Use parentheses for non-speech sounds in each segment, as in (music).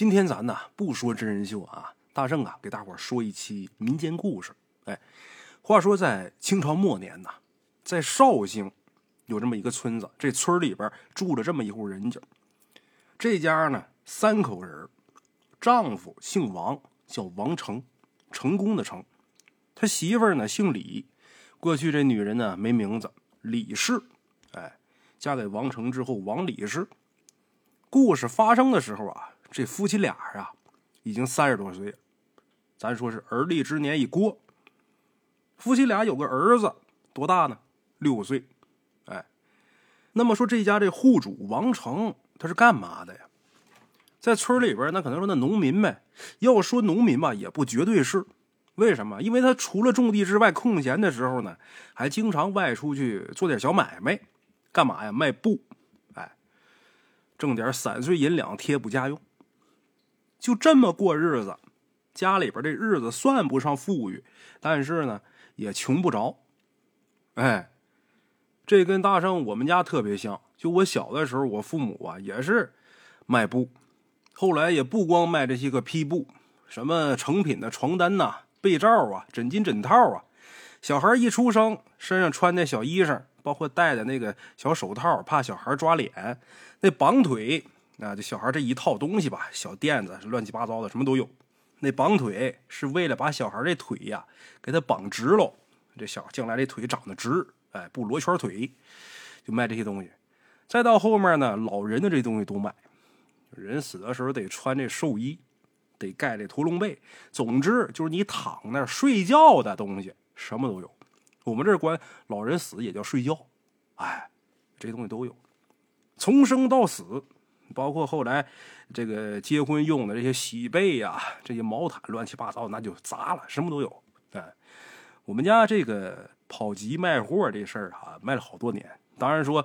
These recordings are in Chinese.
今天咱呢不说真人秀啊，大圣啊给大伙说一期民间故事。哎，话说在清朝末年呢，在绍兴有这么一个村子，这村里边住着这么一户人家。这家呢三口人，丈夫姓王，叫王成，成功的成。他媳妇儿呢姓李，过去这女人呢没名字，李氏。哎，嫁给王成之后，王李氏。故事发生的时候啊。这夫妻俩啊，已经三十多岁了，咱说是而立之年一过。夫妻俩有个儿子，多大呢？六岁。哎，那么说这家这户主王成他是干嘛的呀？在村里边，那可能说那农民呗。要说农民吧，也不绝对是。为什么？因为他除了种地之外，空闲的时候呢，还经常外出去做点小买卖。干嘛呀？卖布。哎，挣点散碎银两贴补家用。就这么过日子，家里边这日子算不上富裕，但是呢也穷不着。哎，这跟大圣我们家特别像。就我小的时候，我父母啊也是卖布，后来也不光卖这些个批布，什么成品的床单呐、被罩啊、枕巾枕套啊，小孩一出生身上穿的小衣裳，包括戴的那个小手套，怕小孩抓脸，那绑腿。啊，这小孩这一套东西吧，小垫子乱七八糟的，什么都有。那绑腿是为了把小孩这腿呀给他绑直喽，这小将来这腿长得直，哎，不罗圈腿，就卖这些东西。再到后面呢，老人的这东西都卖。人死的时候得穿这寿衣，得盖这屠龙被。总之就是你躺那睡觉的东西，什么都有。我们这管老人死也叫睡觉，哎，这些东西都有。从生到死。包括后来，这个结婚用的这些喜被呀，这些毛毯，乱七八糟，那就砸了，什么都有。哎，我们家这个跑集卖货这事儿啊，卖了好多年。当然说，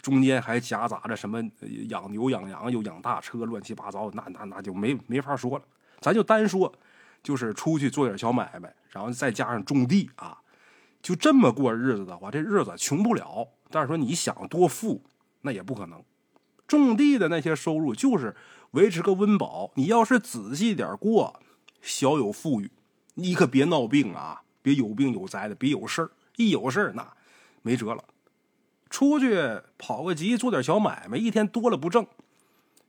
中间还夹杂着什么养牛养羊又养大车，乱七八糟，那那那就没没法说了。咱就单说，就是出去做点小买卖，然后再加上种地啊，就这么过日子的话，这日子穷不了。但是说你想多富，那也不可能。种地的那些收入就是维持个温饱。你要是仔细点过，小有富裕。你可别闹病啊，别有病有灾的，别有事儿。一有事儿那没辙了。出去跑个集，做点小买卖，一天多了不挣。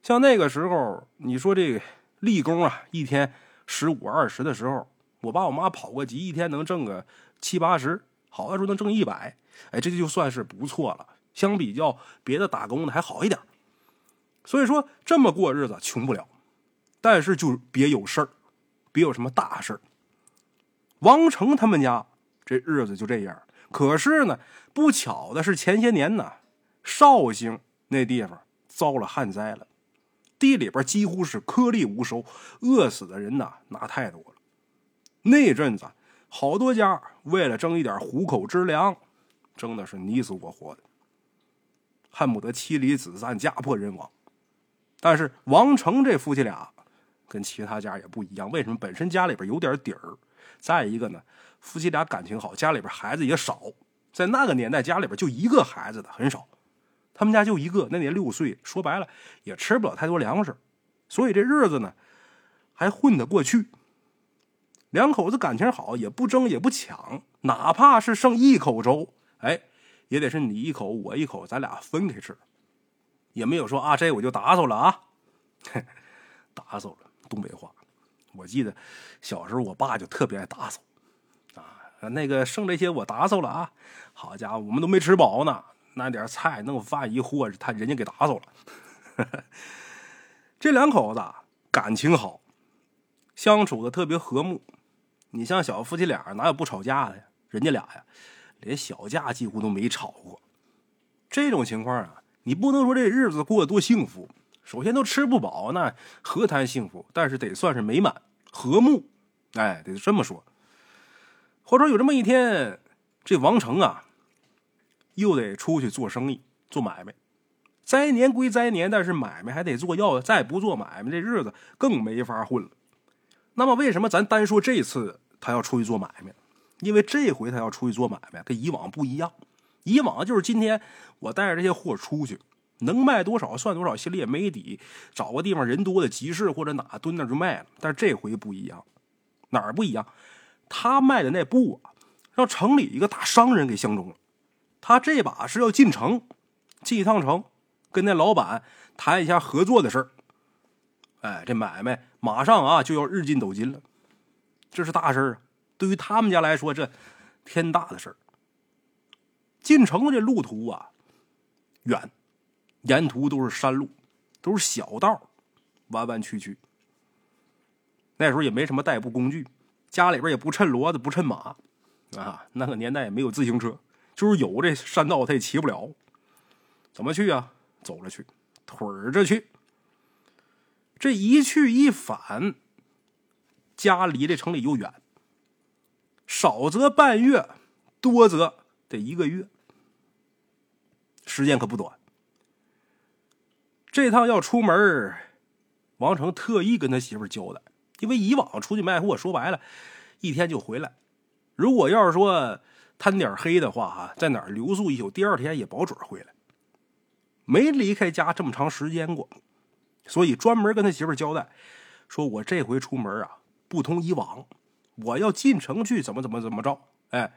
像那个时候，你说这个立功啊，一天十五二十的时候，我爸我妈跑个集，一天能挣个七八十，好的时候能挣一百。哎，这就算是不错了。相比较别的打工的还好一点。所以说这么过日子穷不了，但是就别有事儿，别有什么大事儿。王成他们家这日子就这样。可是呢，不巧的是前些年呢，绍兴那地方遭了旱灾了，地里边几乎是颗粒无收，饿死的人呐那太多了。那阵子好多家为了争一点糊口之粮，争的是你死我活的，恨不得妻离子散、家破人亡。但是王成这夫妻俩跟其他家也不一样，为什么？本身家里边有点底儿，再一个呢，夫妻俩感情好，家里边孩子也少，在那个年代家里边就一个孩子的很少，他们家就一个，那年六岁，说白了也吃不了太多粮食，所以这日子呢还混得过去。两口子感情好，也不争也不抢，哪怕是剩一口粥，哎，也得是你一口我一口，咱俩分开吃。也没有说啊，这我就打扫了啊，打扫了，东北话。我记得小时候，我爸就特别爱打扫啊。那个剩这些我打扫了啊，好家伙，我们都没吃饱呢，那点菜弄饭一和，他人家给打扫了。(laughs) 这两口子感情好，相处的特别和睦。你像小夫妻俩哪有不吵架的呀？人家俩呀，连小架几乎都没吵过。这种情况啊。你不能说这日子过得多幸福，首先都吃不饱，那何谈幸福？但是得算是美满和睦，哎，得这么说。或者有这么一天，这王成啊，又得出去做生意、做买卖。灾年归灾年，但是买卖还得做，要再不做买卖，这日子更没法混了。那么，为什么咱单说这次他要出去做买卖？因为这回他要出去做买卖，跟以往不一样。以往就是今天我带着这些货出去，能卖多少算多少，心里也没底。找个地方人多的集市或者哪蹲那就卖了。但是这回不一样，哪儿不一样？他卖的那布啊，让城里一个大商人给相中了。他这把是要进城，进一趟城，跟那老板谈一下合作的事儿。哎，这买卖马上啊就要日进斗金了，这是大事啊！对于他们家来说，这天大的事儿。进城这路途啊远，沿途都是山路，都是小道，弯弯曲曲。那时候也没什么代步工具，家里边也不趁骡子，不趁马，啊，那个年代也没有自行车，就是有这山道他也骑不了。怎么去啊？走着去，腿着去。这一去一返，家离这城里又远，少则半月，多则得一个月。时间可不短。这趟要出门，王成特意跟他媳妇交代，因为以往出去卖货，说白了，一天就回来。如果要是说贪点黑的话，哈，在哪儿留宿一宿，第二天也保准回来。没离开家这么长时间过，所以专门跟他媳妇交代，说我这回出门啊，不同以往，我要进城去，怎么怎么怎么着，哎，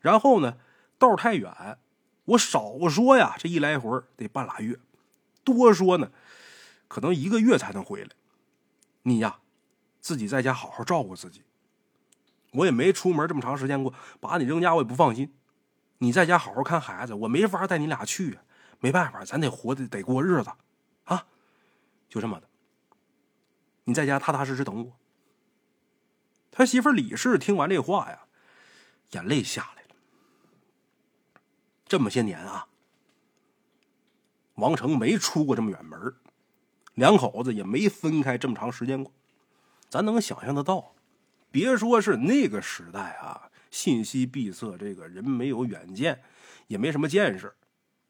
然后呢，道太远。我少说呀，这一来回得半拉月；多说呢，可能一个月才能回来。你呀，自己在家好好照顾自己。我也没出门这么长时间过，把你扔家我也不放心。你在家好好看孩子，我没法带你俩去啊。没办法，咱得活得得过日子啊，就这么的。你在家踏踏实实等我。他媳妇李氏听完这话呀，眼泪下来。这么些年啊，王成没出过这么远门，两口子也没分开这么长时间过。咱能想象得到，别说是那个时代啊，信息闭塞，这个人没有远见，也没什么见识。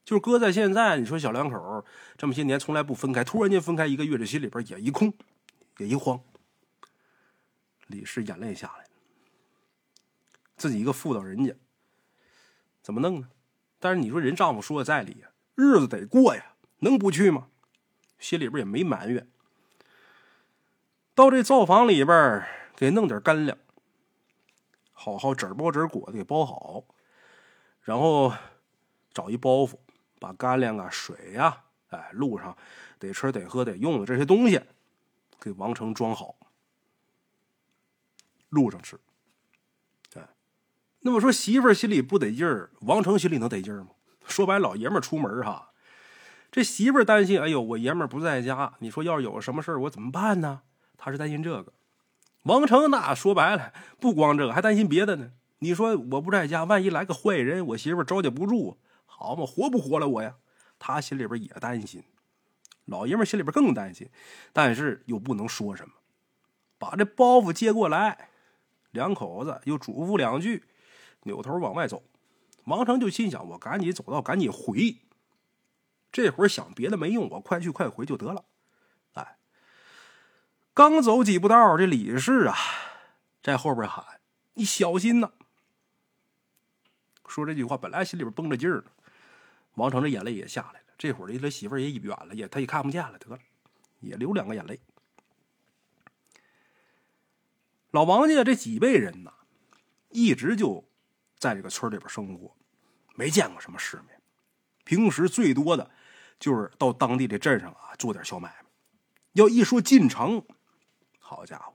就是搁在现在，你说小两口这么些年从来不分开，突然间分开一个月，这心里边也一空，也一慌。李氏眼泪下来了，自己一个妇道人家，怎么弄呢？但是你说人丈夫说的在理呀，日子得过呀，能不去吗？心里边也没埋怨。到这灶房里边给弄点干粮，好好纸包纸裹的给包好，然后找一包袱，把干粮啊、水呀，哎，路上得吃得喝得用的这些东西，给王成装好，路上吃。那么说，媳妇儿心里不得劲儿，王成心里能得劲儿吗？说白，老爷们儿出门哈，这媳妇儿担心，哎呦，我爷们儿不在家，你说要是有什么事儿，我怎么办呢？他是担心这个。王成那说白了，不光这个，还担心别的呢。你说我不在家，万一来个坏人，我媳妇儿招架不住，好嘛，活不活了我呀？他心里边也担心，老爷们儿心里边更担心，但是又不能说什么，把这包袱接过来，两口子又嘱咐两句。扭头往外走，王成就心想：我赶紧走到，赶紧回。这会儿想别的没用，我快去快回就得了。哎，刚走几步道，这李氏啊，在后边喊：“你小心呐！”说这句话，本来心里边绷着劲儿呢，王成这眼泪也下来了。这会儿离他媳妇儿也远了，也他也看不见了，得了，也流两个眼泪。老王家这几辈人呐，一直就。在这个村里边生活，没见过什么世面。平时最多的，就是到当地的镇上啊做点小买卖。要一说进城，好家伙，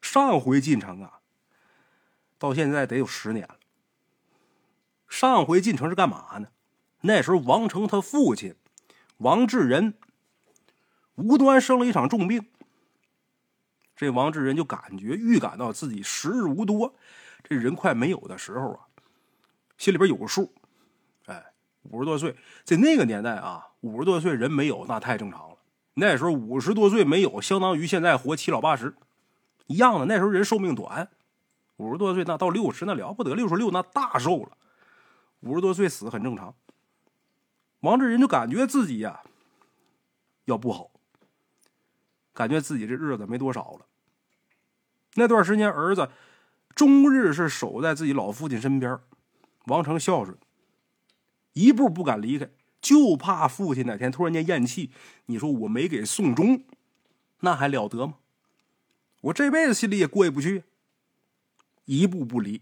上回进城啊，到现在得有十年了。上回进城是干嘛呢？那时候王成他父亲王志仁无端生了一场重病，这王志仁就感觉预感到自己时日无多，这人快没有的时候啊。心里边有个数，哎，五十多岁，在那个年代啊，五十多岁人没有那太正常了。那时候五十多岁没有，相当于现在活七老八十一样的。那时候人寿命短，五十多岁那到六十那了不得，六十六那大寿了。五十多岁死很正常。王志仁就感觉自己呀要不好，感觉自己这日子没多少了。那段时间，儿子终日是守在自己老父亲身边。王成孝顺，一步不敢离开，就怕父亲哪天突然间咽气，你说我没给送终，那还了得吗？我这辈子心里也过意不去，一步不离，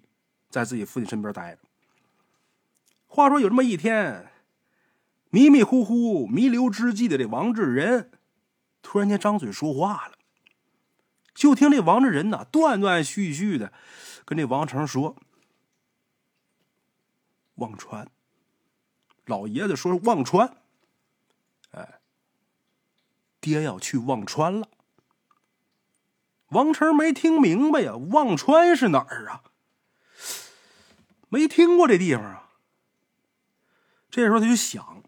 在自己父亲身边待着。话说有这么一天，迷迷糊糊弥留之际的这王志仁，突然间张嘴说话了。就听这王志仁呐，断断续续的跟这王成说：“忘川。”老爷子说：“忘川。”哎，爹要去忘川了。王成没听明白呀，忘川是哪儿啊？没听过这地方啊。这时候他就想：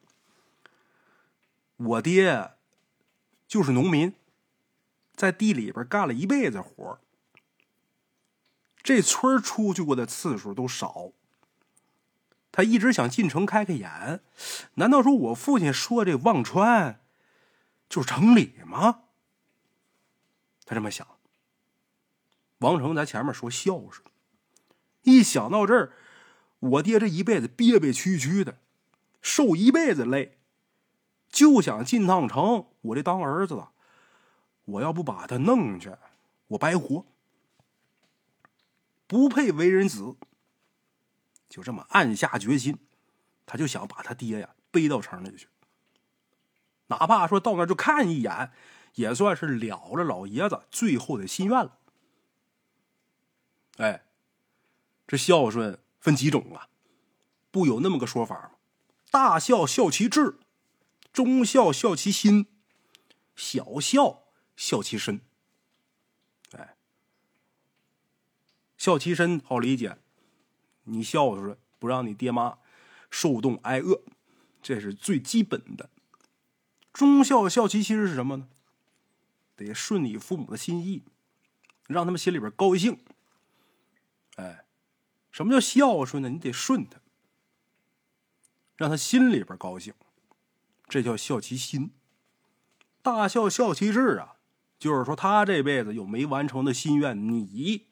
我爹就是农民。在地里边干了一辈子活这村出去过的次数都少。他一直想进城开开眼，难道说我父亲说这忘川就是城里吗？他这么想。王成在前面说孝顺，一想到这儿，我爹这一辈子憋憋屈屈的，受一辈子累，就想进趟城。我这当儿子的。我要不把他弄去，我白活，不配为人子。就这么暗下决心，他就想把他爹呀背到城里去，哪怕说到那就看一眼，也算是了了老爷子最后的心愿了。哎，这孝顺分几种啊？不有那么个说法吗？大孝孝其志，中孝孝其心，小孝。孝其身，哎，孝其身好理解，你孝顺，不让你爹妈受冻挨饿，这是最基本的。忠孝孝其心是什么呢？得顺你父母的心意，让他们心里边高兴。哎，什么叫孝顺呢？你得顺他，让他心里边高兴，这叫孝其心。大孝孝其志啊！就是说，他这辈子有没完成的心愿，你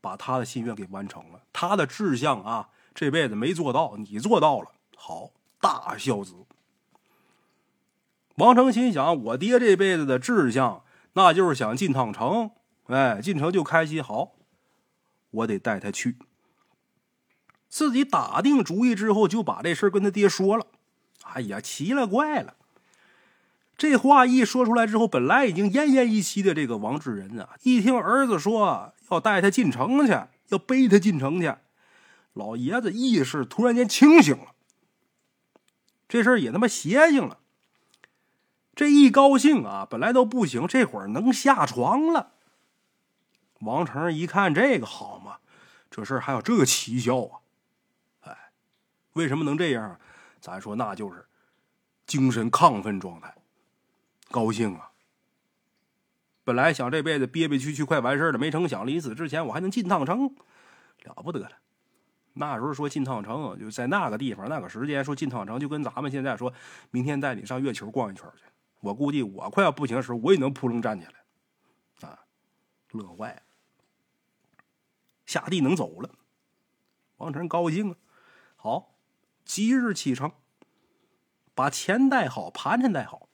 把他的心愿给完成了，他的志向啊，这辈子没做到，你做到了，好，大孝子。王成心想，我爹这辈子的志向，那就是想进趟城，哎，进城就开心，好，我得带他去。自己打定主意之后，就把这事跟他爹说了。哎呀，奇了怪了。这话一说出来之后，本来已经奄奄一息的这个王志仁啊，一听儿子说要带他进城去，要背他进城去，老爷子意识突然间清醒了。这事儿也他妈邪性了。这一高兴啊，本来都不行，这会儿能下床了。王成一看这个好嘛，这事儿还有这个奇效啊！哎，为什么能这样？咱说那就是精神亢奋状态。高兴啊！本来想这辈子憋憋屈屈快完事了，没成想临死之前我还能进趟城，了不得了。那时候说进趟城，就在那个地方那个时间说进趟城，就跟咱们现在说明天带你上月球逛一圈去。我估计我快要不行的时候，我也能扑棱站起来，啊，乐坏了。下地能走了，王晨高兴啊！好，即日启程，把钱带好，盘缠带好。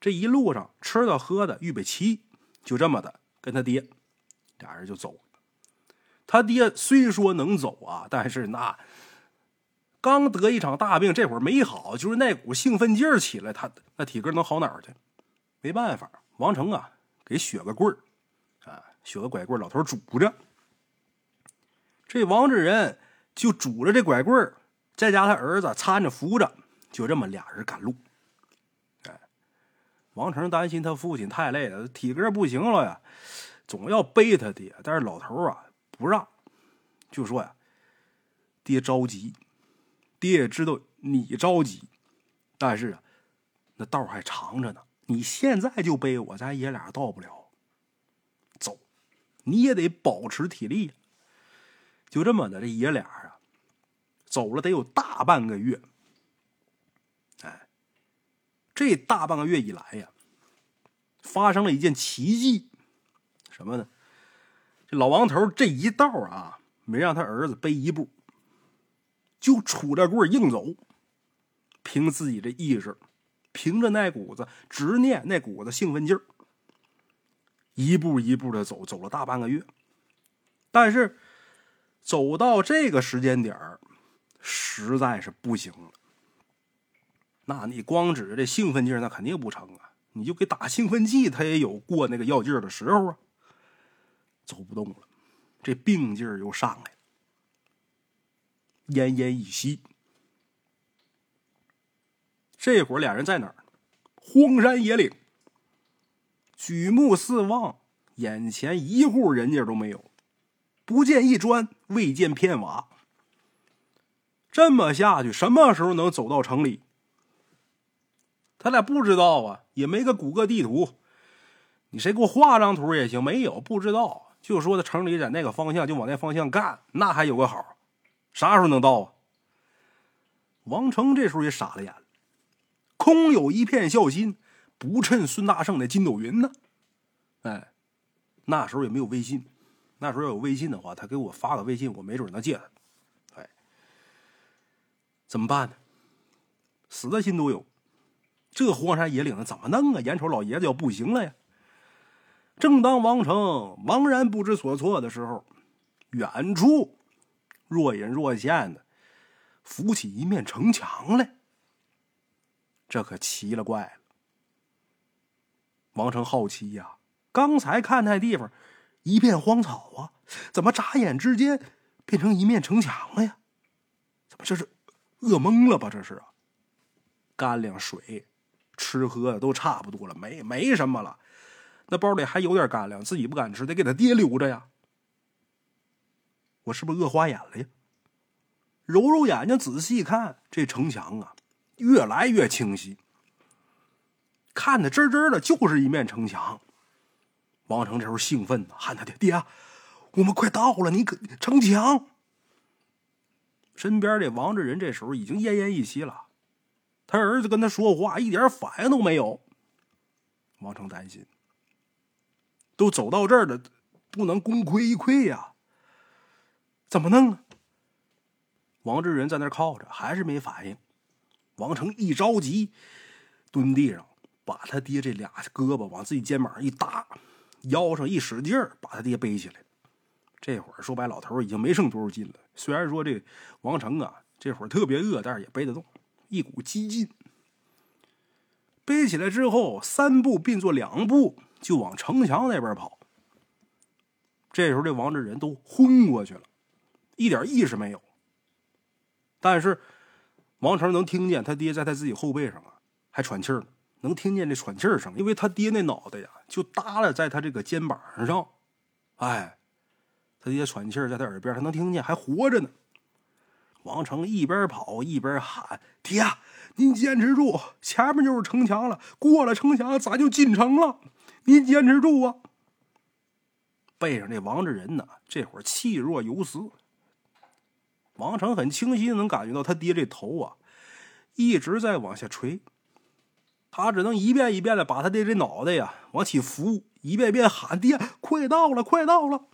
这一路上吃的喝的预备齐，就这么的跟他爹俩人就走。他爹虽说能走啊，但是那刚得一场大病，这会儿没好，就是那股兴奋劲儿起来，他那体格能好哪儿去？没办法，王成啊，给削个棍儿啊，削个拐棍儿老头拄着。这王志仁就拄着这拐棍儿，再加他儿子搀着扶着，就这么俩人赶路。王成担心他父亲太累了，体格不行了呀，总要背他爹。但是老头啊不让，就说呀：“爹着急，爹也知道你着急，但是啊，那道还长着呢。你现在就背我，咱爷俩到不了。走，你也得保持体力。就这么的，这爷俩啊，走了得有大半个月。”这大半个月以来呀，发生了一件奇迹，什么呢？这老王头这一道啊，没让他儿子背一步，就杵着棍硬走，凭自己的意志，凭着那股子执念，那股子兴奋劲儿，一步一步的走，走了大半个月。但是走到这个时间点，实在是不行了。那你光指着这兴奋劲儿，那肯定不成啊！你就给打兴奋剂，他也有过那个药劲儿的时候啊。走不动了，这病劲儿又上来了，奄奄一息。这会儿俩人在哪儿？荒山野岭。举目四望，眼前一户人家都没有，不见一砖，未见片瓦。这么下去，什么时候能走到城里？他俩不知道啊，也没个谷歌地图。你谁给我画张图也行，没有，不知道。就说的城里在那个方向，就往那方向干，那还有个好。啥时候能到啊？王成这时候也傻了眼了。空有一片孝心，不趁孙大圣的筋斗云呢。哎，那时候也没有微信。那时候要有微信的话，他给我发个微信，我没准能借他。哎，怎么办呢？死的心都有。这荒山野岭的怎么弄啊？眼瞅老爷子要不行了呀！正当王成茫然不知所措的时候，远处若隐若现的浮起一面城墙来。这可奇了怪了！王成好奇呀，刚才看那地方一片荒草啊，怎么眨眼之间变成一面城墙了呀？怎么这是饿懵了吧？这是啊，干粮水。吃喝的都差不多了，没没什么了。那包里还有点干粮，自己不敢吃，得给他爹留着呀。我是不是饿花眼了呀？揉揉眼睛，仔细看，这城墙啊，越来越清晰，看的真真的，就是一面城墙。王成这时候兴奋喊他爹：“爹，我们快到了，你可城墙。”身边的王志仁这时候已经奄奄一息了。他儿子跟他说话，一点反应都没有。王成担心，都走到这儿了，不能功亏一篑呀。怎么弄啊？王志仁在那靠着，还是没反应。王成一着急，蹲地上，把他爹这俩胳膊往自己肩膀上一搭，腰上一使劲儿，把他爹背起来。这会儿说白，老头已经没剩多少劲了。虽然说这王成啊，这会儿特别饿，但是也背得动。一股激劲，背起来之后，三步并作两步就往城墙那边跑。这时候，这王志仁都昏过去了，一点意识没有。但是，王成能听见他爹在他自己后背上啊，还喘气儿呢，能听见这喘气儿声，因为他爹那脑袋呀就耷拉在他这个肩膀上。哎，他爹喘气儿在他耳边，他能听见，还活着呢。王成一边跑一边喊：“爹，您坚持住，前面就是城墙了。过了城墙，咱就进城了。您坚持住啊！”背上这王志仁呢，这会儿气若游丝。王成很清晰的能感觉到他爹这头啊，一直在往下垂。他只能一遍一遍的把他爹这脑袋呀往起扶，一遍遍喊：“爹，快到了，快到了！”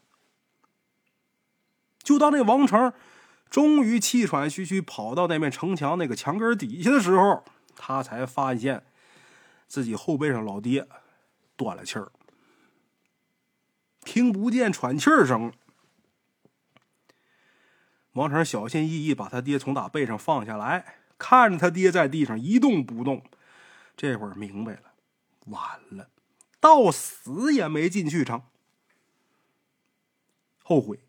就当这王成。终于气喘吁吁跑到那面城墙那个墙根底下的时候，他才发现自己后背上老爹断了气儿，听不见喘气儿声。王成小心翼翼把他爹从打背上放下来，看着他爹在地上一动不动，这会儿明白了，完了，到死也没进去成，后悔。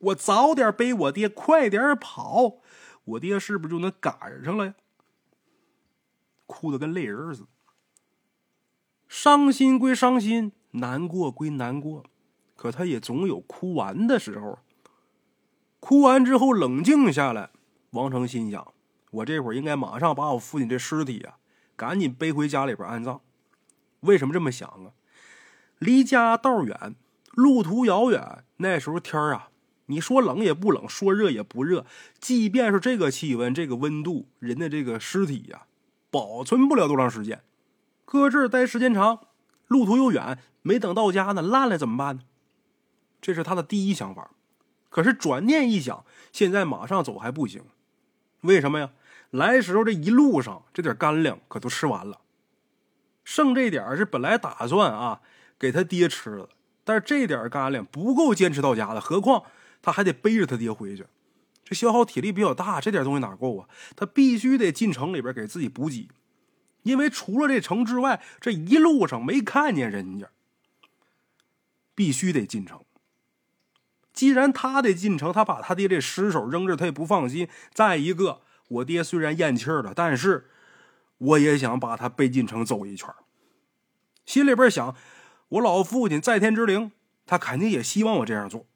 我早点背我爹，快点跑，我爹是不是就能赶上了呀？哭的跟泪人似的。伤心归伤心，难过归难过，可他也总有哭完的时候。哭完之后冷静下来，王成心想：我这会儿应该马上把我父亲这尸体啊，赶紧背回家里边安葬。为什么这么想啊？离家道远，路途遥远，那时候天啊。你说冷也不冷，说热也不热，即便是这个气温、这个温度，人的这个尸体呀，保存不了多长时间。搁这儿待时间长，路途又远，没等到家呢，烂了怎么办呢？这是他的第一想法。可是转念一想，现在马上走还不行，为什么呀？来时候这一路上这点干粮可都吃完了，剩这点是本来打算啊给他爹吃了，但是这点干粮不够坚持到家的，何况他还得背着他爹回去，这消耗体力比较大，这点东西哪够啊？他必须得进城里边给自己补给，因为除了这城之外，这一路上没看见人家，必须得进城。既然他得进城，他把他爹这尸首扔这，他也不放心。再一个，我爹虽然咽气了，但是我也想把他背进城走一圈。心里边想，我老父亲在天之灵，他肯定也希望我这样做。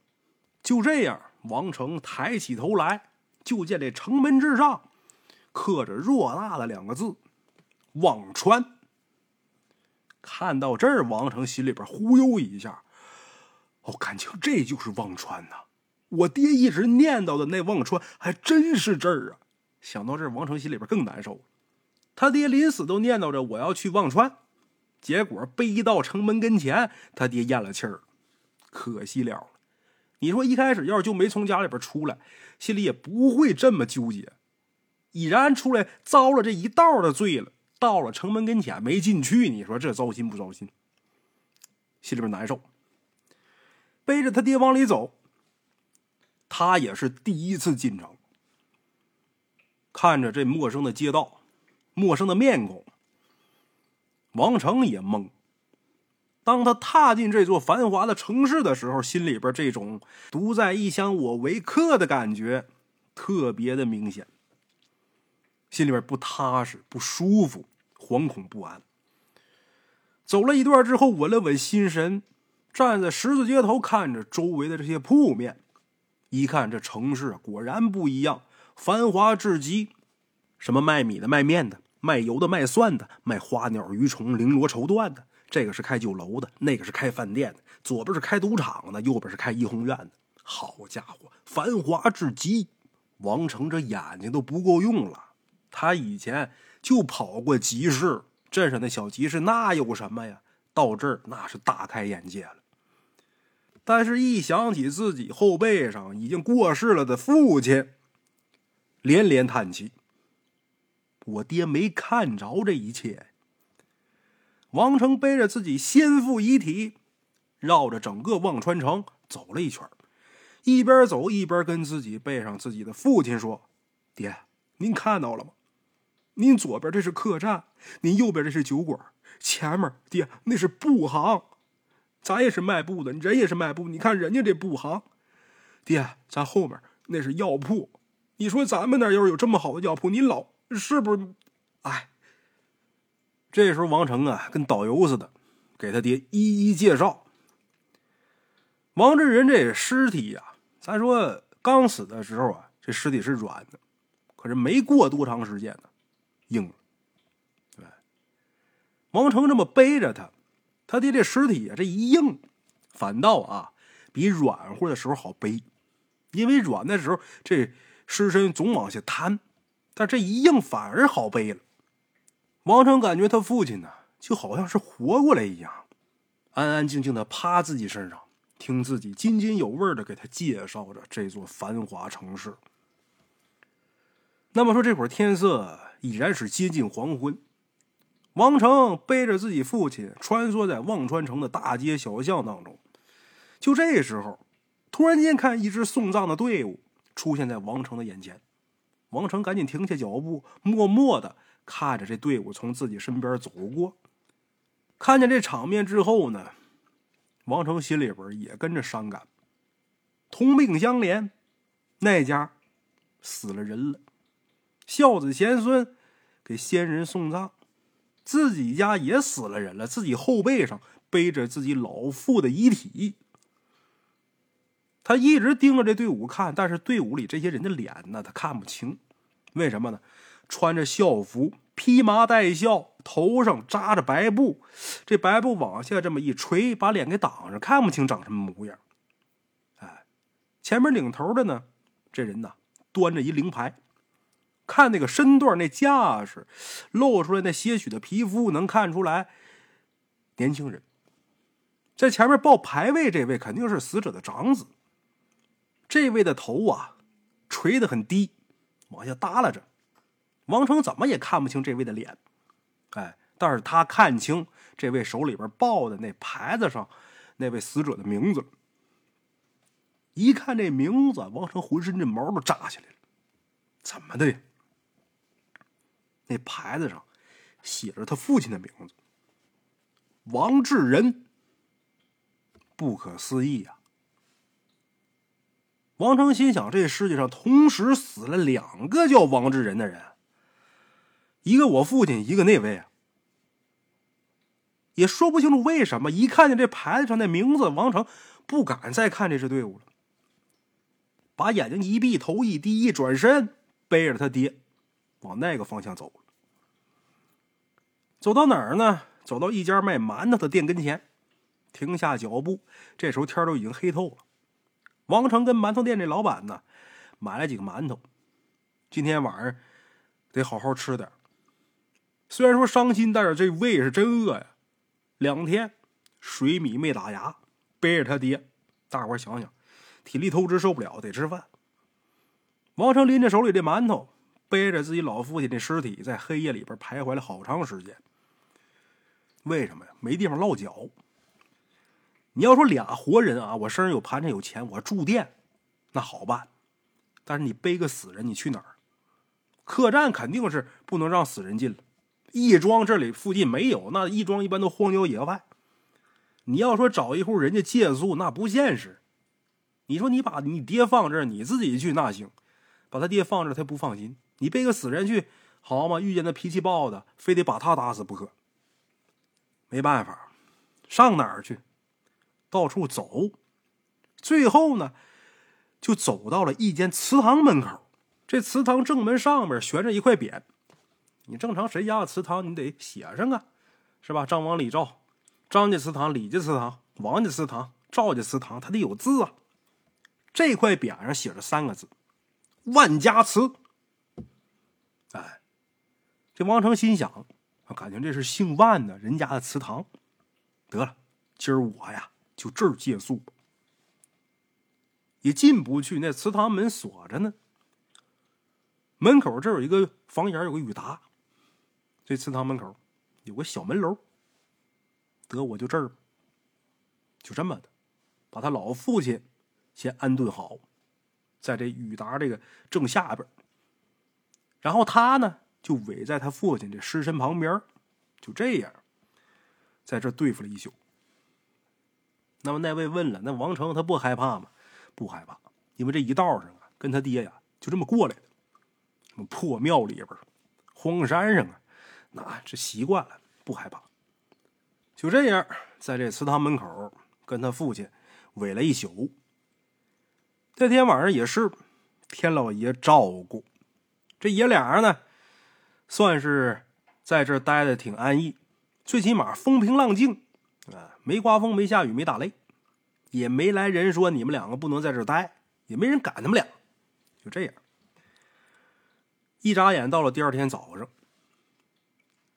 就这样，王成抬起头来，就见这城门之上刻着偌大的两个字“忘川”。看到这儿，王成心里边忽悠一下。哦，感情这就是忘川呐！我爹一直念叨的那忘川，还真是这儿啊！想到这儿，王成心里边更难受。他爹临死都念叨着我要去忘川，结果背到城门跟前，他爹咽了气儿，可惜了。你说一开始要是就没从家里边出来，心里也不会这么纠结。已然出来遭了这一道的罪了，到了城门跟前没进去，你说这糟心不糟心？心里边难受。背着他爹往里走，他也是第一次进城。看着这陌生的街道，陌生的面孔，王成也懵。当他踏进这座繁华的城市的时候，心里边这种独在异乡我为客的感觉特别的明显，心里边不踏实、不舒服、惶恐不安。走了一段之后，稳了稳心神。站在十字街头，看着周围的这些铺面，一看这城市果然不一样，繁华至极。什么卖米的、卖面的、卖油的、卖蒜的、卖花鸟鱼虫、绫罗绸缎的，这个是开酒楼的，那个是开饭店的，左边是开赌场的，右边是开怡红院的。好家伙，繁华至极！王成这眼睛都不够用了。他以前就跑过集市，镇上那小集市那有什么呀？到这儿那是大开眼界了。但是，一想起自己后背上已经过世了的父亲，连连叹气。我爹没看着这一切。王成背着自己先父遗体，绕着整个忘川城走了一圈，一边走一边跟自己背上自己的父亲说：“爹，您看到了吗？您左边这是客栈，您右边这是酒馆，前面爹那是布行。”咱也是卖布的，人也是卖布。你看人家这布行，爹，咱后面那是药铺。你说咱们那要是有这么好的药铺，您老是不是？哎，这时候王成啊，跟导游似的，给他爹一一介绍。王志仁这尸体呀，咱说刚死的时候啊，这尸体是软的，可是没过多长时间呢，硬了。对，王成这么背着他。他爹这尸体啊，这一硬，反倒啊比软和的时候好背，因为软的时候这尸身总往下瘫，但这一硬反而好背了。王成感觉他父亲呢就好像是活过来一样，安安静静的趴自己身上，听自己津津有味的给他介绍着这座繁华城市。那么说这会儿天色已然是接近黄昏。王成背着自己父亲穿梭在忘川城的大街小巷当中，就这时候，突然间看一支送葬的队伍出现在王成的眼前，王成赶紧停下脚步，默默的看着这队伍从自己身边走过。看见这场面之后呢，王成心里边也跟着伤感。同病相怜，那家死了人了，孝子贤孙给先人送葬。自己家也死了人了，自己后背上背着自己老父的遗体。他一直盯着这队伍看，但是队伍里这些人的脸呢，他看不清。为什么呢？穿着校服，披麻戴孝，头上扎着白布，这白布往下这么一垂，把脸给挡上，看不清长什么模样。哎，前面领头的呢，这人呢，端着一灵牌。看那个身段，那架势，露出来那些许的皮肤，能看出来年轻人。在前面报牌位这位肯定是死者的长子。这位的头啊，垂得很低，往下耷拉着，王成怎么也看不清这位的脸，哎，但是他看清这位手里边抱的那牌子上那位死者的名字。一看这名字，王成浑身这毛都炸起来了。怎么的？那牌子上写着他父亲的名字，王志仁。不可思议呀！王成心想：这世界上同时死了两个叫王志仁的人，一个我父亲，一个那位啊。也说不清楚为什么，一看见这牌子上那名字，王成不敢再看这支队伍了。把眼睛一闭，头一低，一转身，背着他爹往那个方向走了。走到哪儿呢？走到一家卖馒头的店跟前，停下脚步。这时候天都已经黑透了。王成跟馒头店这老板呢，买了几个馒头，今天晚上得好好吃点。虽然说伤心，但是这胃是真饿呀。两天水米没打牙，背着他爹，大伙想想。体力透支受不了，得吃饭。王成拎着手里这馒头，背着自己老父亲的尸体，在黑夜里边徘徊了好长时间。为什么呀？没地方落脚。你要说俩活人啊，我身上有盘缠有钱，我住店，那好办。但是你背个死人，你去哪儿？客栈肯定是不能让死人进了。义庄这里附近没有，那义庄一般都荒郊野外。你要说找一户人家借宿，那不现实。你说你把你爹放这儿，你自己去那行；把他爹放这儿，他不放心。你背个死人去，好嘛？遇见那脾气暴的，非得把他打死不可。没办法，上哪儿去？到处走，最后呢，就走到了一间祠堂门口。这祠堂正门上面悬着一块匾。你正常谁家的祠堂，你得写上啊，是吧？张王李赵，张家祠堂、李家祠堂、王家祠堂、赵家祠堂，他得有字啊。这块匾上写着三个字：“万家祠。”哎，这王成心想，感觉这是姓万的人家的祠堂。得了，今儿我呀就这儿借宿。也进不去，那祠堂门锁着呢。门口这有一个房檐，有个雨达。这祠堂门口有个小门楼。得，我就这儿，就这么的，把他老父亲。先安顿好，在这雨达这个正下边然后他呢就围在他父亲这尸身旁边就这样，在这对付了一宿。那么那位问了：“那王成他不害怕吗？”不害怕，因为这一道上啊，跟他爹呀就这么过来的。什么破庙里边、荒山上啊，那这习惯了，不害怕。就这样，在这祠堂门口跟他父亲围了一宿。这天晚上也是天老爷照顾，这爷俩呢，算是在这待的挺安逸，最起码风平浪静啊，没刮风，没下雨，没打雷，也没来人说你们两个不能在这待，也没人赶他们俩，就这样。一眨眼到了第二天早上，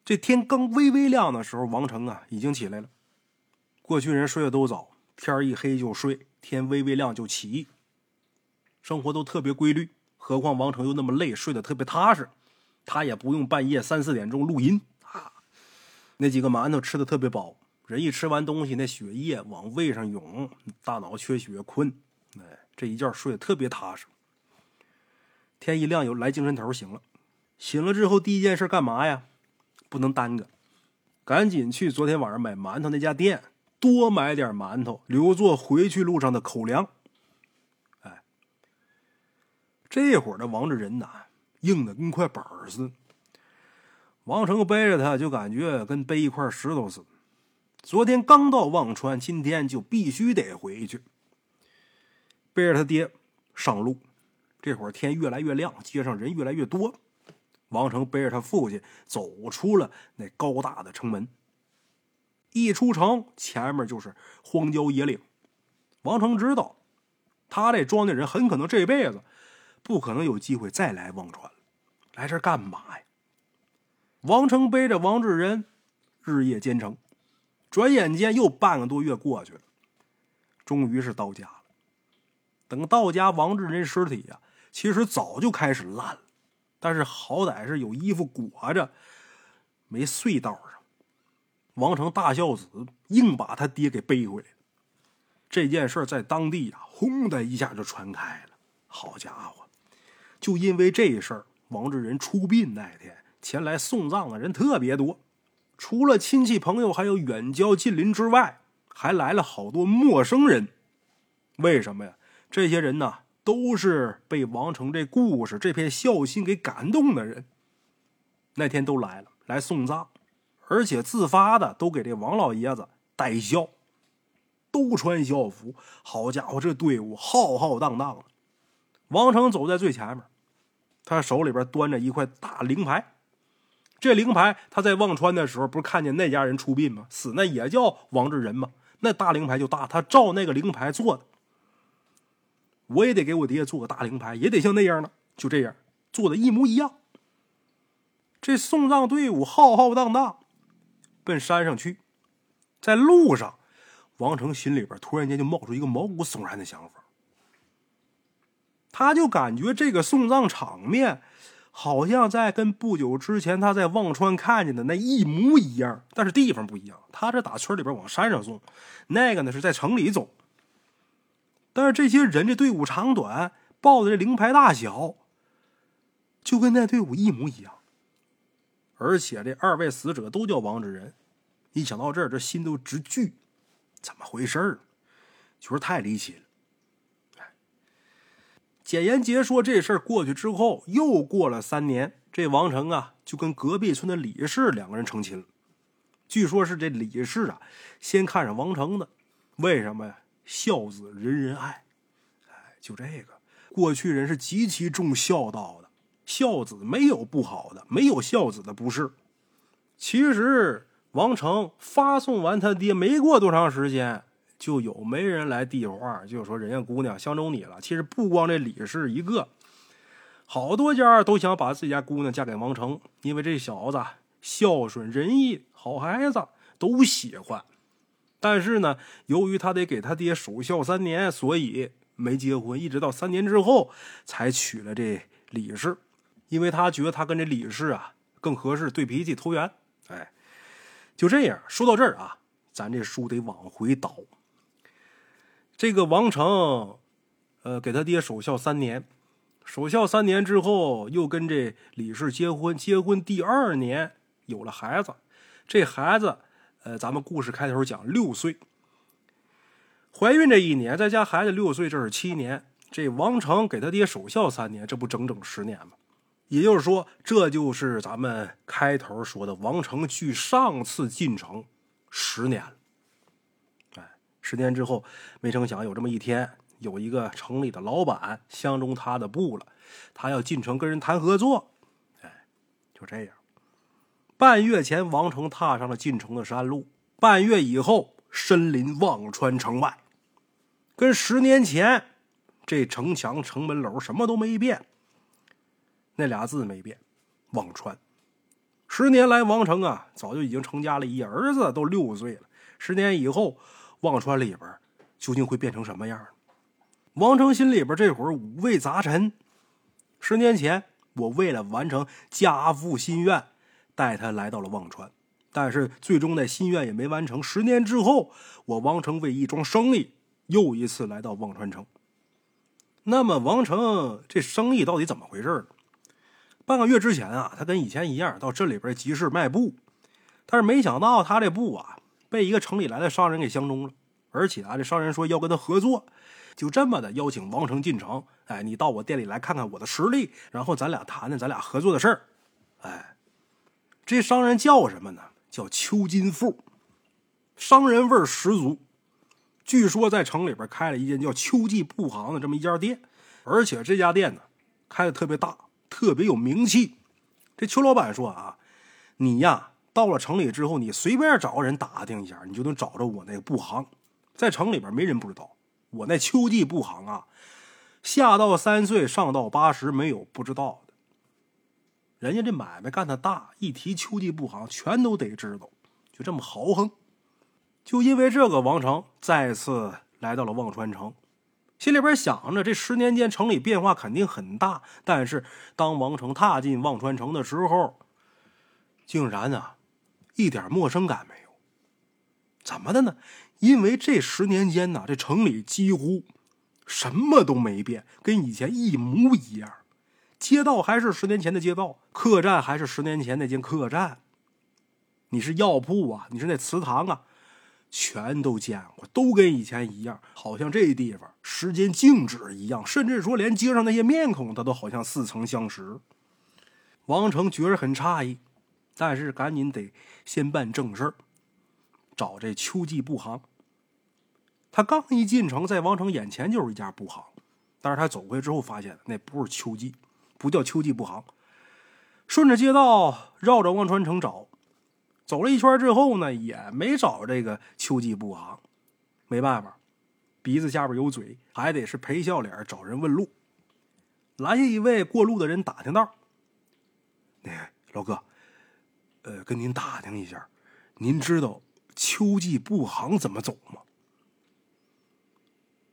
这天刚微微亮的时候，王成啊已经起来了。过去人睡得都早，天一黑就睡，天微微亮就起。生活都特别规律，何况王成又那么累，睡得特别踏实，他也不用半夜三四点钟录音啊。那几个馒头吃的特别饱，人一吃完东西，那血液往胃上涌，大脑缺血困，哎，这一觉睡得特别踏实。天一亮又来精神头，醒了，醒了之后第一件事干嘛呀？不能耽搁，赶紧去昨天晚上买馒头那家店，多买点馒头，留作回去路上的口粮。哎这会儿的王志仁呐，硬的跟块板儿似的。王成背着他，就感觉跟背一块石头似的。昨天刚到忘川，今天就必须得回去。背着他爹上路，这会儿天越来越亮，街上人越来越多。王成背着他父亲走出了那高大的城门。一出城，前面就是荒郊野岭。王成知道，他这庄稼人很可能这辈子。不可能有机会再来忘川来这干嘛呀？王成背着王志仁，日夜兼程，转眼间又半个多月过去了，终于是到家了。等到家，王志仁尸体呀，其实早就开始烂了，但是好歹是有衣服裹着，没碎道上。王成大孝子硬把他爹给背回来这件事在当地啊，轰的一下就传开了。好家伙，就因为这事儿，王志仁出殡那天前来送葬的人特别多，除了亲戚朋友，还有远交近邻之外，还来了好多陌生人。为什么呀？这些人呢，都是被王成这故事、这片孝心给感动的人。那天都来了，来送葬。而且自发的都给这王老爷子戴孝，都穿孝服。好家伙，这队伍浩浩荡荡的。王成走在最前面，他手里边端着一块大灵牌。这灵牌他在忘川的时候不是看见那家人出殡吗？死那也叫王志仁吗？那大灵牌就大，他照那个灵牌做的。我也得给我爹做个大灵牌，也得像那样的，就这样做的一模一样。这送葬队伍浩浩荡荡。奔山上去，在路上，王成心里边突然间就冒出一个毛骨悚然的想法。他就感觉这个送葬场面，好像在跟不久之前他在忘川看见的那一模一样，但是地方不一样。他这打村里边往山上送，那个呢是在城里走。但是这些人这队伍长短，报的这灵牌大小，就跟那队伍一模一样。而且这二位死者都叫王志仁，一想到这儿，这心都直惧，怎么回事儿？就是太离奇了。简言结说这事儿过去之后，又过了三年，这王成啊就跟隔壁村的李氏两个人成亲了。据说是这李氏啊先看上王成的，为什么呀？孝子人人爱。哎，就这个，过去人是极其重孝道的。孝子没有不好的，没有孝子的不是。其实王成发送完他爹没过多长时间，就有媒人来递话，就说人家姑娘相中你了。其实不光这李氏一个，好多家都想把自己家姑娘嫁给王成，因为这小子孝顺仁义，好孩子都喜欢。但是呢，由于他得给他爹守孝三年，所以没结婚，一直到三年之后才娶了这李氏。因为他觉得他跟这李氏啊更合适，对脾气投缘，哎，就这样。说到这儿啊，咱这书得往回倒。这个王成，呃，给他爹守孝三年，守孝三年之后，又跟这李氏结婚，结婚第二年有了孩子。这孩子，呃，咱们故事开头讲六岁，怀孕这一年，再加孩子六岁，这是七年。这王成给他爹守孝三年，这不整整十年吗？也就是说，这就是咱们开头说的王成距上次进城十年了。哎，十年之后，没成想有这么一天，有一个城里的老板相中他的布了，他要进城跟人谈合作。哎，就这样，半月前王成踏上了进城的山路，半月以后身临忘川城外，跟十年前这城墙、城门楼什么都没变。那俩字没变，忘川。十年来，王成啊，早就已经成家了，一儿子都六岁了。十年以后，忘川里边究竟会变成什么样？王成心里边这会儿五味杂陈。十年前，我为了完成家父心愿，带他来到了忘川，但是最终那心愿也没完成。十年之后，我王成为一桩生意，又一次来到忘川城。那么，王成这生意到底怎么回事呢？半个月之前啊，他跟以前一样到镇里边集市卖布，但是没想到他这布啊被一个城里来的商人给相中了，而且啊这商人说要跟他合作，就这么的邀请王成进城，哎，你到我店里来看看我的实力，然后咱俩谈谈咱俩合作的事儿。哎，这商人叫什么呢？叫邱金富，商人味儿十足。据说在城里边开了一间叫秋季布行的这么一家店，而且这家店呢开的特别大。特别有名气，这邱老板说啊，你呀到了城里之后，你随便找个人打听一下，你就能找着我那个布行，在城里边没人不知道，我那秋季布行啊，下到三岁，上到八十，没有不知道。人家这买卖干的大，一提秋季布行，全都得知道，就这么豪横。就因为这个，王成再次来到了忘川城，心里边想着，这十年间城里变化肯定很大。但是当王成踏进忘川城的时候，竟然啊，一点陌生感没有。怎么的呢？因为这十年间呢，这城里几乎什么都没变，跟以前一模一样。街道还是十年前的街道，客栈还是十年前那间客栈。你是药铺啊，你是那祠堂啊，全都见过，都跟以前一样，好像这地方时间静止一样，甚至说连街上那些面孔，他都好像似曾相识。王成觉着很诧异，但是赶紧得先办正事儿，找这秋季布行。他刚一进城，在王成眼前就是一家布行，但是他走过去之后发现那不是秋季。不叫秋季布行，顺着街道绕着忘川城找，走了一圈之后呢，也没找这个秋季布行。没办法，鼻子下边有嘴，还得是陪笑脸找人问路。拦下一位过路的人打听道：“那老哥，呃，跟您打听一下，您知道秋季布行怎么走吗？”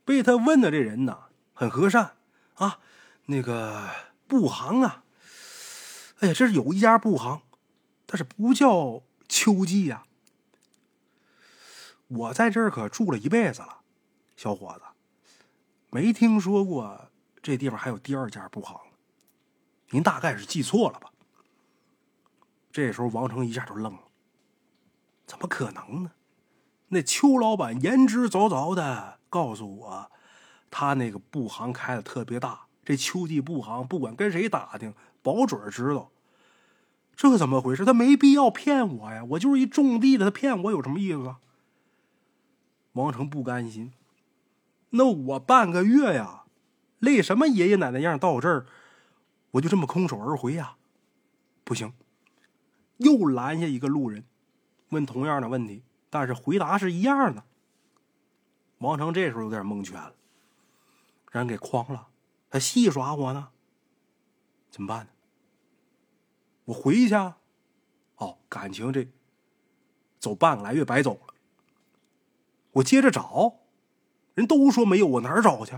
被他问的这人呢，很和善啊，那个。布行啊，哎呀，这是有一家布行，但是不叫秋季呀。我在这儿可住了一辈子了，小伙子，没听说过这地方还有第二家布行。您大概是记错了吧？这时候王成一下就愣了，怎么可能呢？那邱老板言之凿凿的告诉我，他那个布行开的特别大。这秋季布行，不管跟谁打听，保准知道。这怎么回事？他没必要骗我呀！我就是一种地的，他骗我有什么意思？王成不甘心。那我半个月呀，累什么爷爷奶奶样到我这儿，我就这么空手而回呀？不行！又拦下一个路人，问同样的问题，但是回答是一样的。王成这时候有点蒙圈了，让人给诓了。他戏耍我呢，怎么办呢？我回去啊，哦，感情这走半个来月白走了。我接着找，人都说没有，我哪儿找去？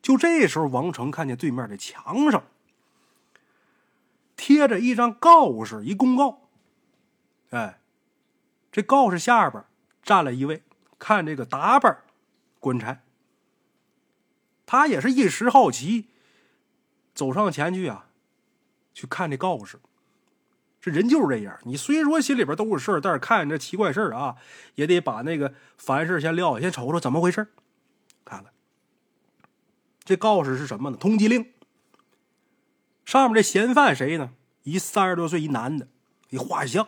就这时候，王成看见对面的墙上贴着一张告示，一公告。哎，这告示下边站了一位，看这个打扮，官差。他也是一时好奇，走上前去啊，去看这告示。这人就是这样，你虽说心里边都是事儿，但是看这奇怪事儿啊，也得把那个烦事先撂下，先瞅瞅怎么回事看看这告示是什么呢？通缉令。上面这嫌犯谁呢？一三十多岁一男的，一画像。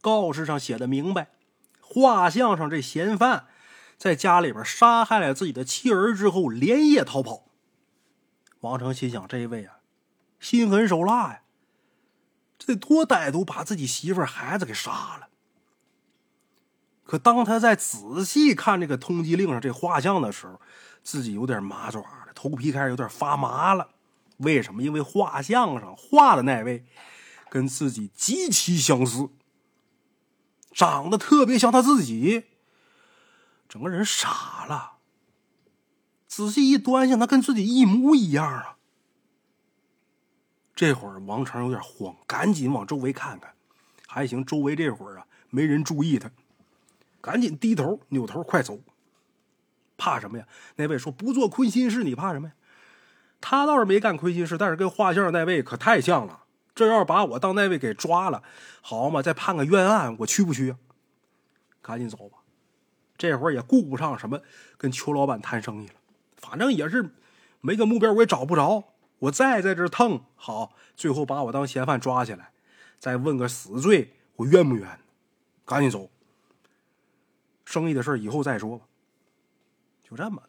告示上写的明白，画像上这嫌犯。在家里边杀害了自己的妻儿之后，连夜逃跑。王成心想：这位啊，心狠手辣呀，这得多歹毒，把自己媳妇孩子给杀了。可当他在仔细看这个通缉令上这画像的时候，自己有点麻爪了，头皮开始有点发麻了。为什么？因为画像上画的那位跟自己极其相似，长得特别像他自己。整个人傻了，仔细一端详，他跟自己一模一样啊！这会儿王成有点慌，赶紧往周围看看，还行，周围这会儿啊没人注意他，赶紧低头扭头快走。怕什么呀？那位说不做亏心事，你怕什么呀？他倒是没干亏心事，但是跟画像那位可太像了。这要是把我当那位给抓了，好嘛，再判个冤案，我去不去？赶紧走吧。这会儿也顾不上什么跟邱老板谈生意了，反正也是没个目标，我也找不着。我再在这腾，好，最后把我当嫌犯抓起来，再问个死罪，我冤不冤？赶紧走，生意的事以后再说吧。就这么的，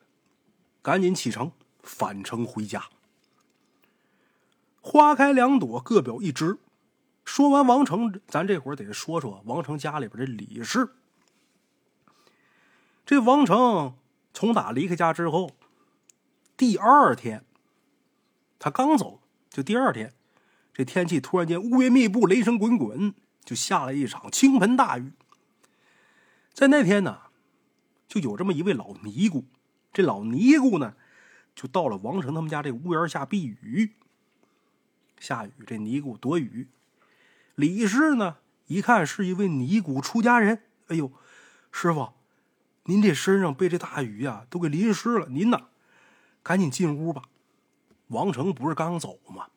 赶紧启程返程回家。花开两朵，各表一枝。说完王成，咱这会儿得说说王成家里边的李氏。这王成从打离开家之后，第二天，他刚走，就第二天，这天气突然间乌云密布，雷声滚滚，就下了一场倾盆大雨。在那天呢，就有这么一位老尼姑，这老尼姑呢，就到了王成他们家这屋檐下避雨。下雨，这尼姑躲雨。李氏呢，一看是一位尼姑出家人，哎呦，师傅，您这身上被这大雨呀都给淋湿了，您呐，赶紧进屋吧。王成不是刚走吗？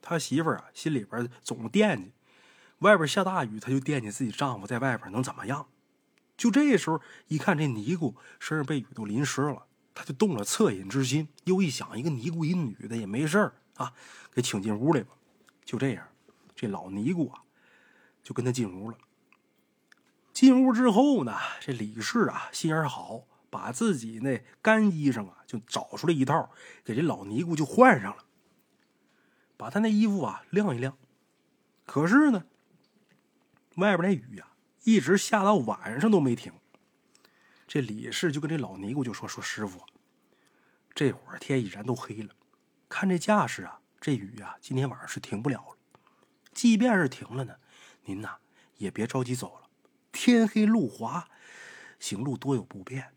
他媳妇儿啊，心里边总惦记，外边下大雨，他就惦记自己丈夫在外边能怎么样。就这时候，一看这尼姑身上被雨都淋湿了。他就动了恻隐之心，又一想，一个尼姑一女的也没事儿啊，给请进屋里吧。就这样，这老尼姑啊，就跟他进屋了。进屋之后呢，这李氏啊心眼好，把自己那干衣裳啊就找出来一套，给这老尼姑就换上了，把他那衣服啊晾一晾。可是呢，外边那雨呀，一直下到晚上都没停。这李氏就跟这老尼姑就说：“说师傅，这会儿天已然都黑了，看这架势啊，这雨啊今天晚上是停不了了。即便是停了呢，您呐也别着急走了。天黑路滑，行路多有不便。